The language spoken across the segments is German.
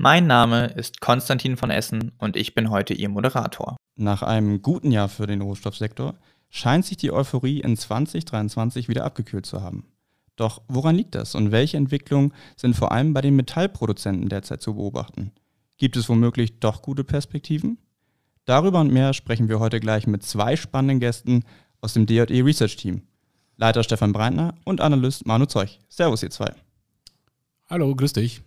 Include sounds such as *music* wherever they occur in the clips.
Mein Name ist Konstantin von Essen und ich bin heute Ihr Moderator. Nach einem guten Jahr für den Rohstoffsektor scheint sich die Euphorie in 2023 wieder abgekühlt zu haben. Doch woran liegt das und welche Entwicklungen sind vor allem bei den Metallproduzenten derzeit zu beobachten? Gibt es womöglich doch gute Perspektiven? Darüber und mehr sprechen wir heute gleich mit zwei spannenden Gästen aus dem DJE Research Team. Leiter Stefan Breitner und Analyst Manu Zeug. Servus, ihr zwei. Hallo, grüß dich.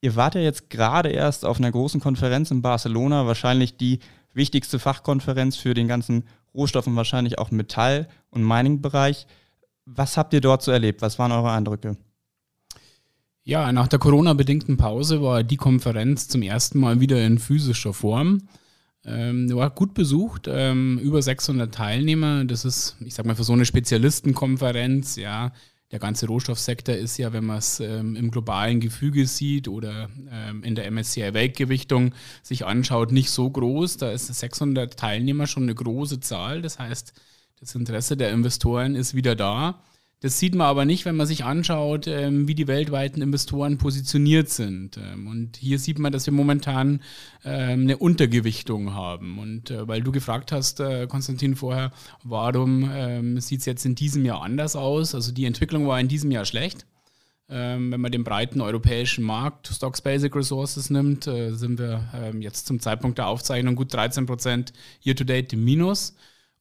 Ihr wart ja jetzt gerade erst auf einer großen Konferenz in Barcelona, wahrscheinlich die wichtigste Fachkonferenz für den ganzen Rohstoff- und wahrscheinlich auch Metall- und Mining-Bereich. Was habt ihr dort so erlebt? Was waren eure Eindrücke? Ja, nach der Corona-bedingten Pause war die Konferenz zum ersten Mal wieder in physischer Form. Ähm, war gut besucht, ähm, über 600 Teilnehmer. Das ist, ich sag mal, für so eine Spezialistenkonferenz, ja, der ganze Rohstoffsektor ist ja, wenn man es ähm, im globalen Gefüge sieht oder ähm, in der MSCI Weltgewichtung sich anschaut, nicht so groß. Da ist 600 Teilnehmer schon eine große Zahl. Das heißt, das Interesse der Investoren ist wieder da. Das sieht man aber nicht, wenn man sich anschaut, ähm, wie die weltweiten Investoren positioniert sind. Ähm, und hier sieht man, dass wir momentan ähm, eine Untergewichtung haben. Und äh, weil du gefragt hast, äh, Konstantin, vorher, warum ähm, sieht es jetzt in diesem Jahr anders aus? Also die Entwicklung war in diesem Jahr schlecht. Wenn man den breiten europäischen Markt, Stocks Basic Resources nimmt, äh, sind wir jetzt zum Zeitpunkt der Aufzeichnung gut 13 Prozent year-to-date im Minus.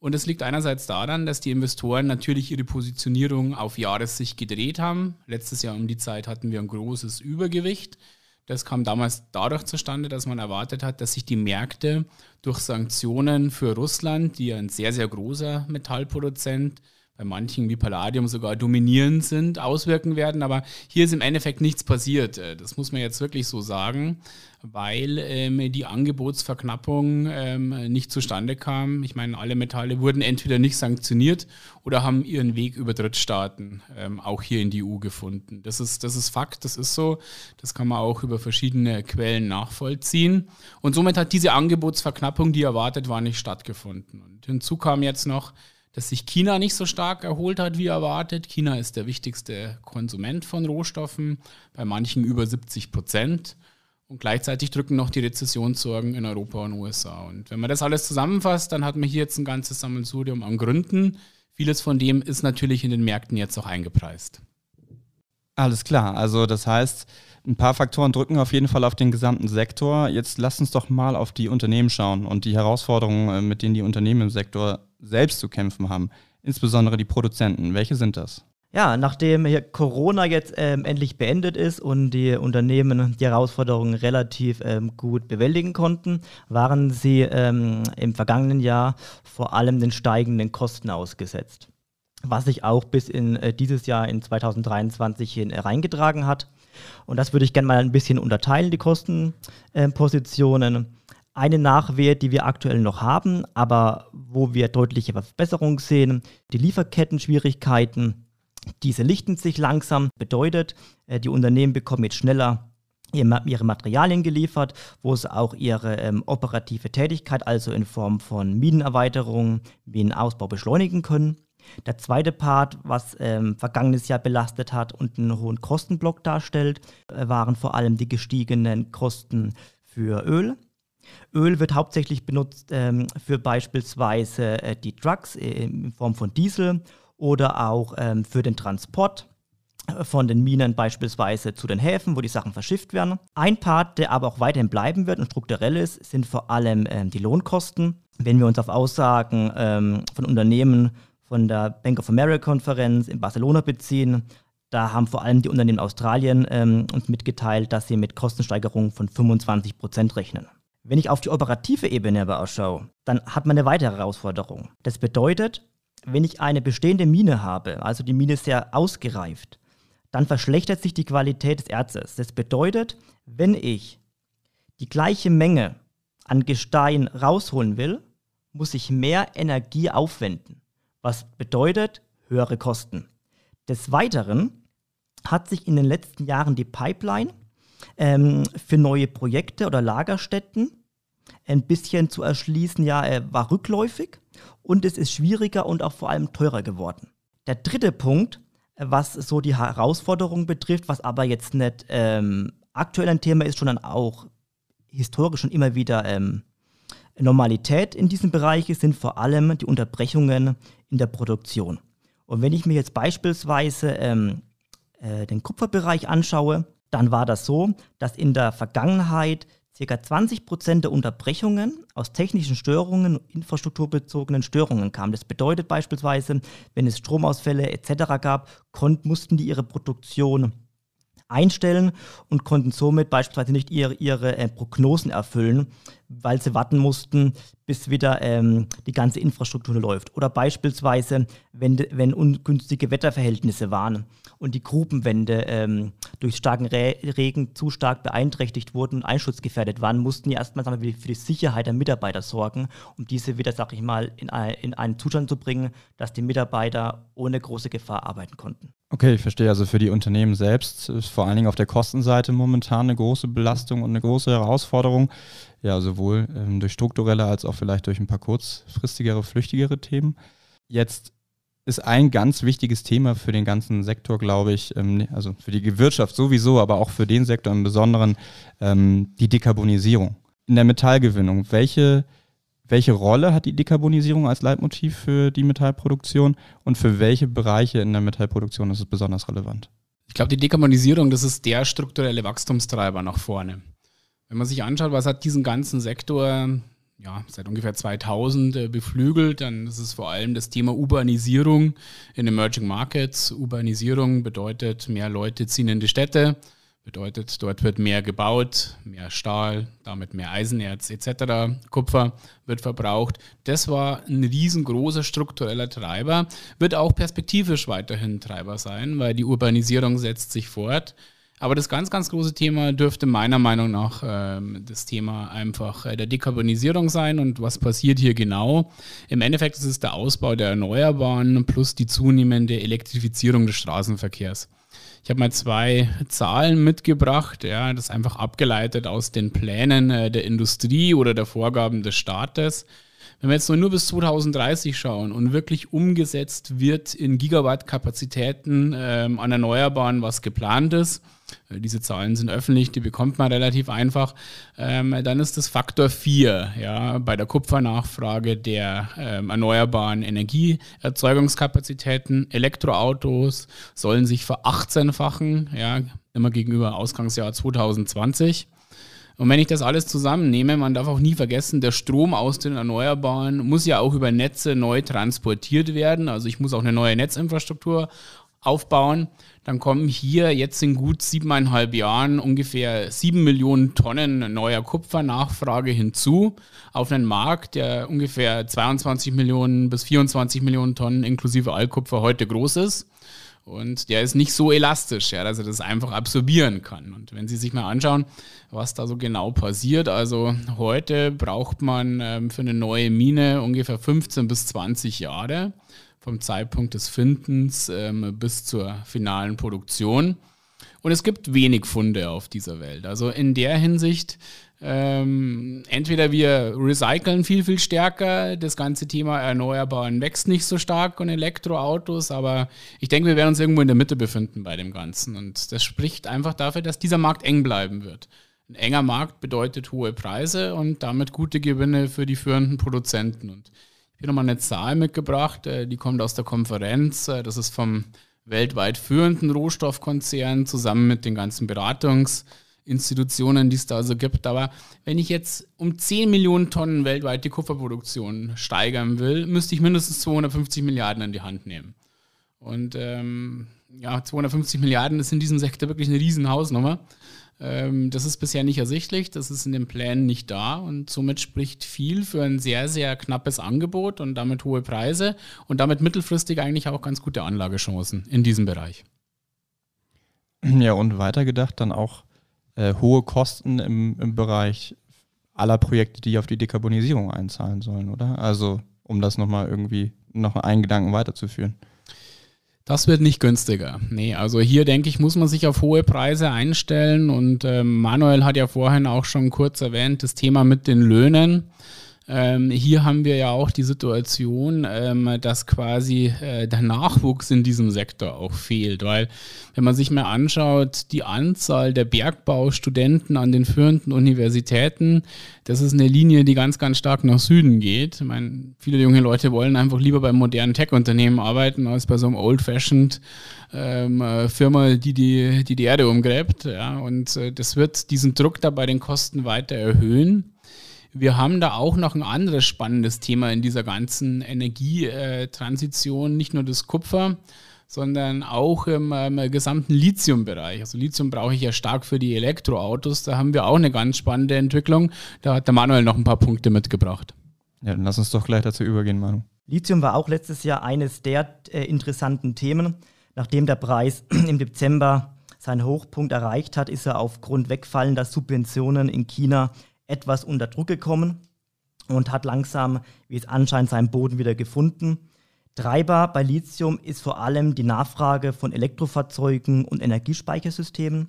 Und es liegt einerseits daran, dass die Investoren natürlich ihre Positionierung auf Jahressicht gedreht haben. Letztes Jahr um die Zeit hatten wir ein großes Übergewicht. Das kam damals dadurch zustande, dass man erwartet hat, dass sich die Märkte durch Sanktionen für Russland, die ein sehr, sehr großer Metallproduzent bei manchen wie Palladium sogar dominierend sind, auswirken werden. Aber hier ist im Endeffekt nichts passiert. Äh, das muss man jetzt wirklich so sagen, weil ähm, die Angebotsverknappung ähm, nicht zustande kam. Ich meine, alle Metalle wurden entweder nicht sanktioniert oder haben ihren Weg über Drittstaaten ähm, auch hier in die EU gefunden. Das ist, das ist Fakt, das ist so. Das kann man auch über verschiedene Quellen nachvollziehen. Und somit hat diese Angebotsverknappung, die erwartet war, nicht stattgefunden. Und hinzu kam jetzt noch, dass sich China nicht so stark erholt hat wie erwartet. China ist der wichtigste Konsument von Rohstoffen, bei manchen über 70 Prozent. Und gleichzeitig drücken noch die Rezessionssorgen in Europa und USA. Und wenn man das alles zusammenfasst, dann hat man hier jetzt ein ganzes Sammelsurium an Gründen. Vieles von dem ist natürlich in den Märkten jetzt auch eingepreist. Alles klar. Also das heißt, ein paar Faktoren drücken auf jeden Fall auf den gesamten Sektor. Jetzt lass uns doch mal auf die Unternehmen schauen und die Herausforderungen, äh, mit denen die Unternehmen im Sektor selbst zu kämpfen haben. Insbesondere die Produzenten. Welche sind das? Ja, nachdem Corona jetzt ähm, endlich beendet ist und die Unternehmen die Herausforderungen relativ ähm, gut bewältigen konnten, waren sie ähm, im vergangenen Jahr vor allem den steigenden Kosten ausgesetzt. Was sich auch bis in äh, dieses Jahr in 2023 hin reingetragen hat. Und das würde ich gerne mal ein bisschen unterteilen, die Kostenpositionen. Äh, eine Nachwehe, die wir aktuell noch haben, aber wo wir deutliche Verbesserungen sehen, die Lieferketten-Schwierigkeiten. Diese lichten sich langsam, bedeutet, äh, die Unternehmen bekommen jetzt schneller ihre Materialien geliefert, wo sie auch ihre ähm, operative Tätigkeit, also in Form von Minenerweiterung, Minenausbau beschleunigen können. Der zweite Part, was ähm, vergangenes Jahr belastet hat und einen hohen Kostenblock darstellt, äh, waren vor allem die gestiegenen Kosten für Öl. Öl wird hauptsächlich benutzt ähm, für beispielsweise äh, die Trucks äh, in Form von Diesel oder auch ähm, für den Transport äh, von den Minen beispielsweise zu den Häfen, wo die Sachen verschifft werden. Ein Part, der aber auch weiterhin bleiben wird und strukturell ist, sind vor allem ähm, die Lohnkosten. Wenn wir uns auf Aussagen ähm, von Unternehmen von der Bank of America Konferenz in Barcelona beziehen, da haben vor allem die Unternehmen Australien ähm, uns mitgeteilt, dass sie mit Kostensteigerungen von 25 Prozent rechnen. Wenn ich auf die operative Ebene aber ausschaue, dann hat man eine weitere Herausforderung. Das bedeutet, wenn ich eine bestehende Mine habe, also die Mine sehr ausgereift, dann verschlechtert sich die Qualität des Erzes. Das bedeutet, wenn ich die gleiche Menge an Gestein rausholen will, muss ich mehr Energie aufwenden, was bedeutet höhere Kosten. Des Weiteren hat sich in den letzten Jahren die Pipeline ähm, für neue Projekte oder Lagerstätten ein bisschen zu erschließen, ja, äh, war rückläufig und es ist schwieriger und auch vor allem teurer geworden. Der dritte Punkt, was so die Herausforderung betrifft, was aber jetzt nicht ähm, aktuell ein Thema ist, sondern auch historisch schon immer wieder ähm, Normalität in diesem Bereich sind vor allem die Unterbrechungen in der Produktion. Und wenn ich mir jetzt beispielsweise ähm, äh, den Kupferbereich anschaue, dann war das so, dass in der Vergangenheit ca. 20% der Unterbrechungen aus technischen Störungen, infrastrukturbezogenen Störungen kamen. Das bedeutet beispielsweise, wenn es Stromausfälle etc. gab, mussten die ihre Produktion einstellen und konnten somit beispielsweise nicht ihre, ihre äh, Prognosen erfüllen, weil sie warten mussten, bis wieder ähm, die ganze Infrastruktur läuft. Oder beispielsweise, wenn, wenn ungünstige Wetterverhältnisse waren und die Grubenwände ähm, durch starken Re Regen zu stark beeinträchtigt wurden und einschutzgefährdet waren, mussten die erstmal wir, für die Sicherheit der Mitarbeiter sorgen, um diese wieder, sag ich mal, in, in einen Zustand zu bringen, dass die Mitarbeiter ohne große Gefahr arbeiten konnten. Okay, ich verstehe. Also für die Unternehmen selbst ist vor allen Dingen auf der Kostenseite momentan eine große Belastung und eine große Herausforderung. Ja, sowohl ähm, durch strukturelle als auch vielleicht durch ein paar kurzfristigere, flüchtigere Themen. Jetzt ist ein ganz wichtiges Thema für den ganzen Sektor, glaube ich, ähm, also für die Wirtschaft sowieso, aber auch für den Sektor im Besonderen, ähm, die Dekarbonisierung. In der Metallgewinnung, welche welche Rolle hat die Dekarbonisierung als Leitmotiv für die Metallproduktion und für welche Bereiche in der Metallproduktion ist es besonders relevant? Ich glaube, die Dekarbonisierung, das ist der strukturelle Wachstumstreiber nach vorne. Wenn man sich anschaut, was hat diesen ganzen Sektor ja, seit ungefähr 2000 äh, beflügelt, dann ist es vor allem das Thema Urbanisierung in Emerging Markets. Urbanisierung bedeutet, mehr Leute ziehen in die Städte, Bedeutet, dort wird mehr gebaut, mehr Stahl, damit mehr Eisenerz etc., Kupfer wird verbraucht. Das war ein riesengroßer struktureller Treiber, wird auch perspektivisch weiterhin Treiber sein, weil die Urbanisierung setzt sich fort. Aber das ganz, ganz große Thema dürfte meiner Meinung nach ähm, das Thema einfach äh, der Dekarbonisierung sein. Und was passiert hier genau? Im Endeffekt ist es der Ausbau der Erneuerbaren plus die zunehmende Elektrifizierung des Straßenverkehrs. Ich habe mal zwei Zahlen mitgebracht, ja, das einfach abgeleitet aus den Plänen äh, der Industrie oder der Vorgaben des Staates. Wenn wir jetzt nur bis 2030 schauen und wirklich umgesetzt wird in Gigawatt-Kapazitäten ähm, an Erneuerbaren, was geplant ist, äh, diese Zahlen sind öffentlich, die bekommt man relativ einfach. Ähm, dann ist das Faktor 4 ja, bei der Kupfernachfrage der ähm, erneuerbaren Energieerzeugungskapazitäten. Elektroautos sollen sich verachtzehnfachen, ja, immer gegenüber Ausgangsjahr 2020. Und wenn ich das alles zusammennehme, man darf auch nie vergessen, der Strom aus den Erneuerbaren muss ja auch über Netze neu transportiert werden. Also ich muss auch eine neue Netzinfrastruktur aufbauen, dann kommen hier jetzt in gut siebeneinhalb Jahren ungefähr sieben Millionen Tonnen neuer Kupfernachfrage hinzu auf einen Markt, der ungefähr 22 Millionen bis 24 Millionen Tonnen inklusive Altkupfer heute groß ist. Und der ist nicht so elastisch, ja, dass er das einfach absorbieren kann. Und wenn Sie sich mal anschauen, was da so genau passiert, also heute braucht man ähm, für eine neue Mine ungefähr 15 bis 20 Jahre vom Zeitpunkt des Findens ähm, bis zur finalen Produktion. Und es gibt wenig Funde auf dieser Welt. Also in der Hinsicht, ähm, entweder wir recyceln viel, viel stärker, das ganze Thema Erneuerbaren wächst nicht so stark und Elektroautos, aber ich denke, wir werden uns irgendwo in der Mitte befinden bei dem Ganzen. Und das spricht einfach dafür, dass dieser Markt eng bleiben wird. Ein enger Markt bedeutet hohe Preise und damit gute Gewinne für die führenden Produzenten. Und ich habe nochmal eine Zahl mitgebracht, äh, die kommt aus der Konferenz. Äh, das ist vom weltweit führenden Rohstoffkonzern zusammen mit den ganzen Beratungsinstitutionen, die es da also gibt. Aber wenn ich jetzt um 10 Millionen Tonnen weltweit die Kupferproduktion steigern will, müsste ich mindestens 250 Milliarden in die Hand nehmen. Und ähm, ja, 250 Milliarden ist in diesem Sektor wirklich eine Riesenhausnummer. Ähm, das ist bisher nicht ersichtlich, das ist in den Plänen nicht da und somit spricht viel für ein sehr, sehr knappes Angebot und damit hohe Preise und damit mittelfristig eigentlich auch ganz gute Anlagechancen in diesem Bereich. Ja, und weitergedacht dann auch äh, hohe Kosten im, im Bereich aller Projekte, die auf die Dekarbonisierung einzahlen sollen, oder? Also, um das nochmal irgendwie noch einen Gedanken weiterzuführen. Das wird nicht günstiger. Nee, also hier denke ich, muss man sich auf hohe Preise einstellen. Und äh, Manuel hat ja vorhin auch schon kurz erwähnt, das Thema mit den Löhnen. Ähm, hier haben wir ja auch die Situation, ähm, dass quasi äh, der Nachwuchs in diesem Sektor auch fehlt, weil wenn man sich mal anschaut, die Anzahl der Bergbaustudenten an den führenden Universitäten, das ist eine Linie, die ganz, ganz stark nach Süden geht. Ich meine, viele junge Leute wollen einfach lieber beim modernen Tech-Unternehmen arbeiten, als bei so einem old-fashioned ähm, äh, Firma, die die, die die Erde umgräbt. Ja, und äh, das wird diesen Druck da bei den Kosten weiter erhöhen. Wir haben da auch noch ein anderes spannendes Thema in dieser ganzen Energietransition, nicht nur das Kupfer, sondern auch im, im gesamten Lithium-Bereich. Also Lithium brauche ich ja stark für die Elektroautos. Da haben wir auch eine ganz spannende Entwicklung. Da hat der Manuel noch ein paar Punkte mitgebracht. Ja, dann lass uns doch gleich dazu übergehen, Manu. Lithium war auch letztes Jahr eines der äh, interessanten Themen. Nachdem der Preis *clears throat* im Dezember seinen Hochpunkt erreicht hat, ist er aufgrund wegfallender Subventionen in China etwas unter Druck gekommen und hat langsam, wie es anscheinend, seinen Boden wieder gefunden. Treiber bei Lithium ist vor allem die Nachfrage von Elektrofahrzeugen und Energiespeichersystemen.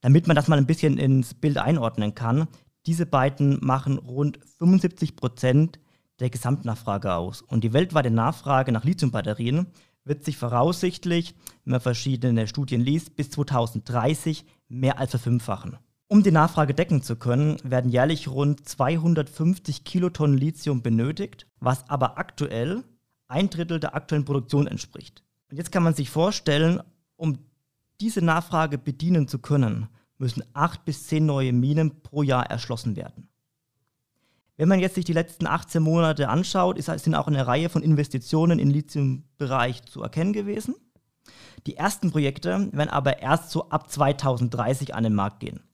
Damit man das mal ein bisschen ins Bild einordnen kann, diese beiden machen rund 75 Prozent der Gesamtnachfrage aus. Und die weltweite Nachfrage nach Lithiumbatterien wird sich voraussichtlich, wenn man verschiedene Studien liest, bis 2030 mehr als verfünffachen. Um die Nachfrage decken zu können, werden jährlich rund 250 Kilotonnen Lithium benötigt, was aber aktuell ein Drittel der aktuellen Produktion entspricht. Und jetzt kann man sich vorstellen, um diese Nachfrage bedienen zu können, müssen acht bis zehn neue Minen pro Jahr erschlossen werden. Wenn man jetzt sich die letzten 18 Monate anschaut, ist, sind auch eine Reihe von Investitionen im Lithium-Bereich zu erkennen gewesen. Die ersten Projekte werden aber erst so ab 2030 an den Markt gehen.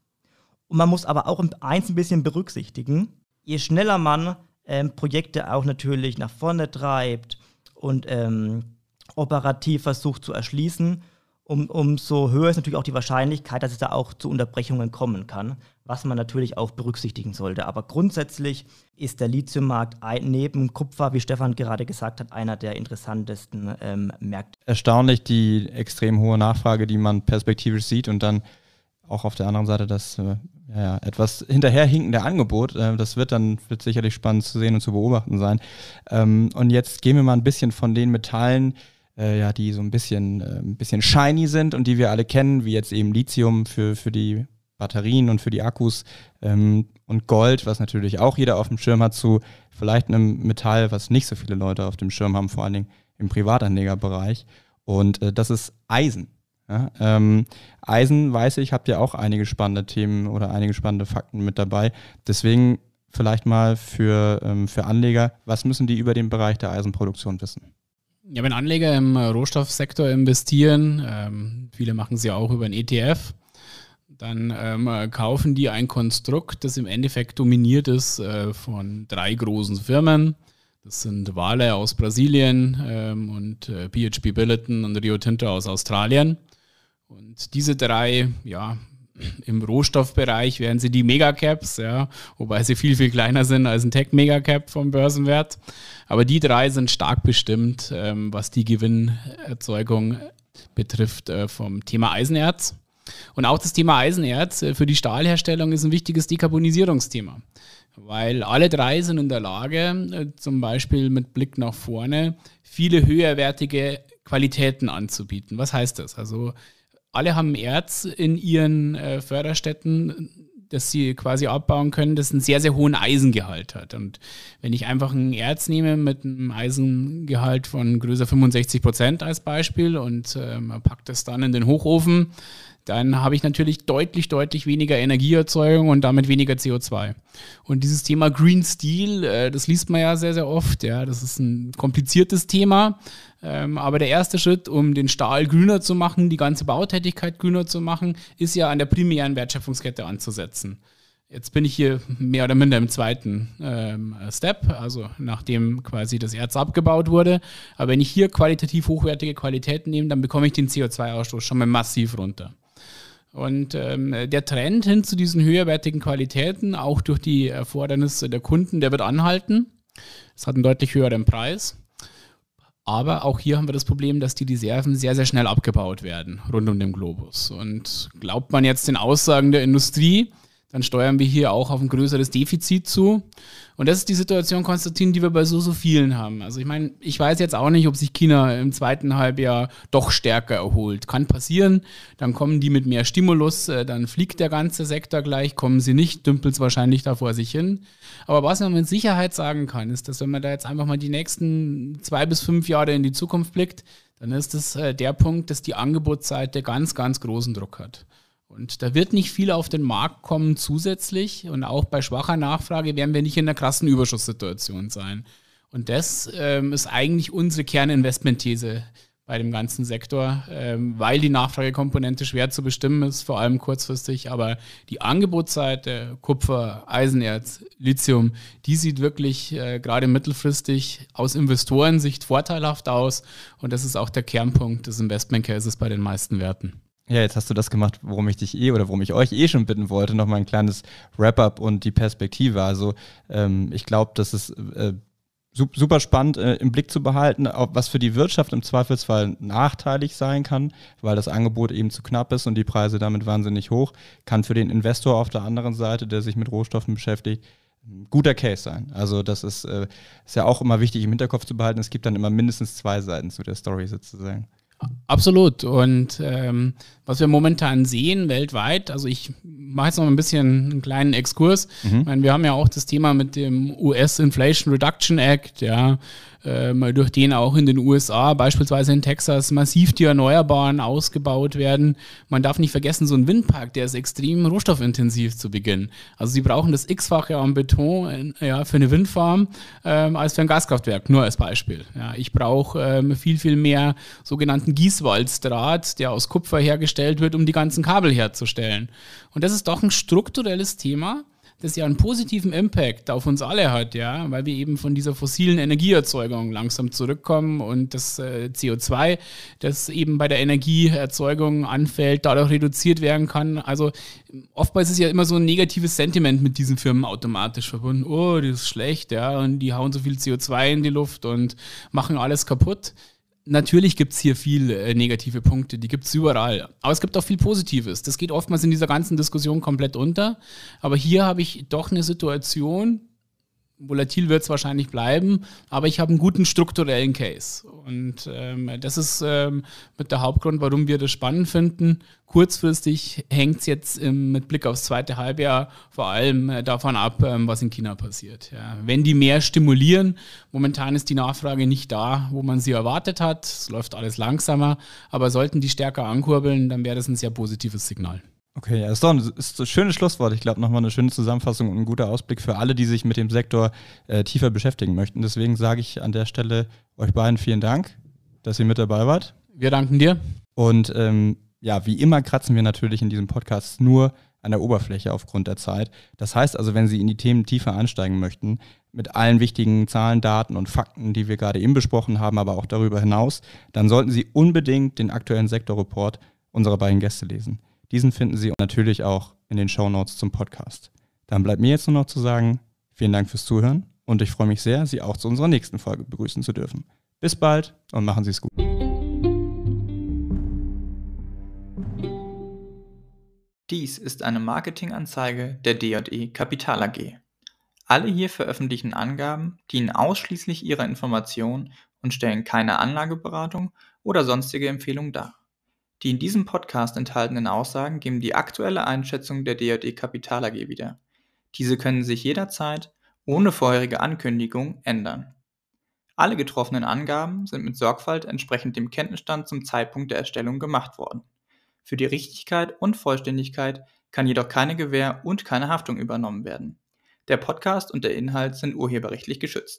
Und man muss aber auch eins ein bisschen berücksichtigen. Je schneller man ähm, Projekte auch natürlich nach vorne treibt und ähm, operativ versucht zu erschließen, um, umso höher ist natürlich auch die Wahrscheinlichkeit, dass es da auch zu Unterbrechungen kommen kann, was man natürlich auch berücksichtigen sollte. Aber grundsätzlich ist der Lithiummarkt neben Kupfer, wie Stefan gerade gesagt hat, einer der interessantesten ähm, Märkte. Erstaunlich die extrem hohe Nachfrage, die man perspektivisch sieht und dann auch auf der anderen Seite das äh, ja, etwas hinterherhinkende Angebot. Äh, das wird dann wird sicherlich spannend zu sehen und zu beobachten sein. Ähm, und jetzt gehen wir mal ein bisschen von den Metallen, äh, ja, die so ein bisschen, äh, ein bisschen shiny sind und die wir alle kennen, wie jetzt eben Lithium für, für die Batterien und für die Akkus ähm, und Gold, was natürlich auch jeder auf dem Schirm hat, zu vielleicht einem Metall, was nicht so viele Leute auf dem Schirm haben, vor allen Dingen im Privatanlegerbereich. Und das ist Eisen. Ja, ähm, Eisen, weiß ich, habt ihr auch einige spannende Themen oder einige spannende Fakten mit dabei. Deswegen vielleicht mal für, ähm, für Anleger, was müssen die über den Bereich der Eisenproduktion wissen? Ja, wenn Anleger im Rohstoffsektor investieren, ähm, viele machen es ja auch über ein ETF, dann ähm, kaufen die ein Konstrukt, das im Endeffekt dominiert ist äh, von drei großen Firmen. Das sind Wale aus Brasilien ähm, und äh, PHP Billiton und Rio Tinto aus Australien. Und diese drei, ja, im Rohstoffbereich wären sie die Megacaps, ja, wobei sie viel, viel kleiner sind als ein Tech-Megacap vom Börsenwert. Aber die drei sind stark bestimmt, ähm, was die Gewinnerzeugung betrifft äh, vom Thema Eisenerz. Und auch das Thema Eisenerz äh, für die Stahlherstellung ist ein wichtiges Dekarbonisierungsthema. Weil alle drei sind in der Lage, äh, zum Beispiel mit Blick nach vorne, viele höherwertige Qualitäten anzubieten. Was heißt das? Also alle haben Erz in ihren äh, Förderstätten, das sie quasi abbauen können, das einen sehr, sehr hohen Eisengehalt hat. Und wenn ich einfach ein Erz nehme mit einem Eisengehalt von größer 65 Prozent als Beispiel und äh, man packt das dann in den Hochofen, dann habe ich natürlich deutlich, deutlich weniger Energieerzeugung und damit weniger CO2. Und dieses Thema Green Steel, äh, das liest man ja sehr, sehr oft. Ja, das ist ein kompliziertes Thema. Ähm, aber der erste Schritt, um den Stahl grüner zu machen, die ganze Bautätigkeit grüner zu machen, ist ja an der primären Wertschöpfungskette anzusetzen. Jetzt bin ich hier mehr oder minder im zweiten ähm, Step, also nachdem quasi das Erz abgebaut wurde. Aber wenn ich hier qualitativ hochwertige Qualitäten nehme, dann bekomme ich den CO2-Ausstoß schon mal massiv runter. Und ähm, der Trend hin zu diesen höherwertigen Qualitäten, auch durch die Erfordernisse der Kunden, der wird anhalten. Es hat einen deutlich höheren Preis. Aber auch hier haben wir das Problem, dass die Reserven sehr, sehr schnell abgebaut werden rund um den Globus. Und glaubt man jetzt den Aussagen der Industrie, dann steuern wir hier auch auf ein größeres Defizit zu. Und das ist die Situation, Konstantin, die wir bei so, so vielen haben. Also ich meine, ich weiß jetzt auch nicht, ob sich China im zweiten Halbjahr doch stärker erholt. Kann passieren, dann kommen die mit mehr Stimulus, äh, dann fliegt der ganze Sektor gleich, kommen sie nicht, dümpelt es wahrscheinlich da vor sich hin. Aber was man mit Sicherheit sagen kann, ist, dass wenn man da jetzt einfach mal die nächsten zwei bis fünf Jahre in die Zukunft blickt, dann ist es äh, der Punkt, dass die Angebotsseite ganz, ganz großen Druck hat. Und da wird nicht viel auf den Markt kommen zusätzlich. Und auch bei schwacher Nachfrage werden wir nicht in einer krassen Überschusssituation sein. Und das ähm, ist eigentlich unsere Kerninvestmentthese bei dem ganzen Sektor, ähm, weil die Nachfragekomponente schwer zu bestimmen ist, vor allem kurzfristig. Aber die Angebotsseite, Kupfer, Eisenerz, Lithium, die sieht wirklich äh, gerade mittelfristig aus Investorensicht vorteilhaft aus. Und das ist auch der Kernpunkt des Investment Cases bei den meisten Werten. Ja, jetzt hast du das gemacht, worum ich dich eh oder worum ich euch eh schon bitten wollte, nochmal ein kleines Wrap-up und die Perspektive. Also ähm, ich glaube, das ist äh, super spannend äh, im Blick zu behalten, was für die Wirtschaft im Zweifelsfall nachteilig sein kann, weil das Angebot eben zu knapp ist und die Preise damit wahnsinnig hoch, kann für den Investor auf der anderen Seite, der sich mit Rohstoffen beschäftigt, ein guter Case sein. Also das ist, äh, ist ja auch immer wichtig im Hinterkopf zu behalten. Es gibt dann immer mindestens zwei Seiten zu der Story sozusagen. Absolut. Und ähm, was wir momentan sehen weltweit, also ich mache jetzt noch ein bisschen einen kleinen Exkurs. Mhm. Ich meine, wir haben ja auch das Thema mit dem US Inflation Reduction Act, ja, äh, durch den auch in den USA, beispielsweise in Texas, massiv die Erneuerbaren ausgebaut werden. Man darf nicht vergessen, so ein Windpark, der ist extrem rohstoffintensiv zu Beginn. Also sie brauchen das x-fache an Beton äh, ja, für eine Windfarm ähm, als für ein Gaskraftwerk, nur als Beispiel. Ja, ich brauche ähm, viel, viel mehr sogenannten Gießwalddraht, der aus Kupfer hergestellt wird, um die ganzen Kabel herzustellen. Und das ist doch ein strukturelles Thema, das ja einen positiven Impact auf uns alle hat, ja, weil wir eben von dieser fossilen Energieerzeugung langsam zurückkommen und das äh, CO2, das eben bei der Energieerzeugung anfällt, dadurch reduziert werden kann. Also oftmals ist ja immer so ein negatives Sentiment mit diesen Firmen automatisch verbunden. Oh, das ist schlecht, ja, und die hauen so viel CO2 in die Luft und machen alles kaputt natürlich gibt es hier viel äh, negative Punkte, die gibt es überall. Aber es gibt auch viel Positives. Das geht oftmals in dieser ganzen Diskussion komplett unter. Aber hier habe ich doch eine Situation, volatil wird es wahrscheinlich bleiben, aber ich habe einen guten strukturellen Case. Und ähm, das ist ähm, mit der Hauptgrund, warum wir das spannend finden. Kurzfristig hängt es jetzt ähm, mit Blick aufs zweite Halbjahr vor allem äh, davon ab, ähm, was in China passiert. Ja. Wenn die mehr stimulieren, momentan ist die Nachfrage nicht da, wo man sie erwartet hat. Es läuft alles langsamer, aber sollten die stärker ankurbeln, dann wäre das ein sehr positives Signal. Okay, ja, ist doch ein, ist ein schönes Schlusswort. Ich glaube, nochmal eine schöne Zusammenfassung und ein guter Ausblick für alle, die sich mit dem Sektor äh, tiefer beschäftigen möchten. Deswegen sage ich an der Stelle euch beiden vielen Dank, dass ihr mit dabei wart. Wir danken dir. Und ähm, ja, wie immer kratzen wir natürlich in diesem Podcast nur an der Oberfläche aufgrund der Zeit. Das heißt also, wenn Sie in die Themen tiefer einsteigen möchten, mit allen wichtigen Zahlen, Daten und Fakten, die wir gerade eben besprochen haben, aber auch darüber hinaus, dann sollten Sie unbedingt den aktuellen Sektorreport unserer beiden Gäste lesen. Diesen finden Sie natürlich auch in den Show Notes zum Podcast. Dann bleibt mir jetzt nur noch zu sagen, vielen Dank fürs Zuhören und ich freue mich sehr, Sie auch zu unserer nächsten Folge begrüßen zu dürfen. Bis bald und machen Sie es gut. Dies ist eine Marketinganzeige der D&E Kapital AG. Alle hier veröffentlichten Angaben dienen ausschließlich ihrer Information und stellen keine Anlageberatung oder sonstige Empfehlung dar. Die in diesem Podcast enthaltenen Aussagen geben die aktuelle Einschätzung der DJE Kapital AG wieder. Diese können sich jederzeit ohne vorherige Ankündigung ändern. Alle getroffenen Angaben sind mit Sorgfalt entsprechend dem Kenntnisstand zum Zeitpunkt der Erstellung gemacht worden. Für die Richtigkeit und Vollständigkeit kann jedoch keine Gewähr und keine Haftung übernommen werden. Der Podcast und der Inhalt sind urheberrechtlich geschützt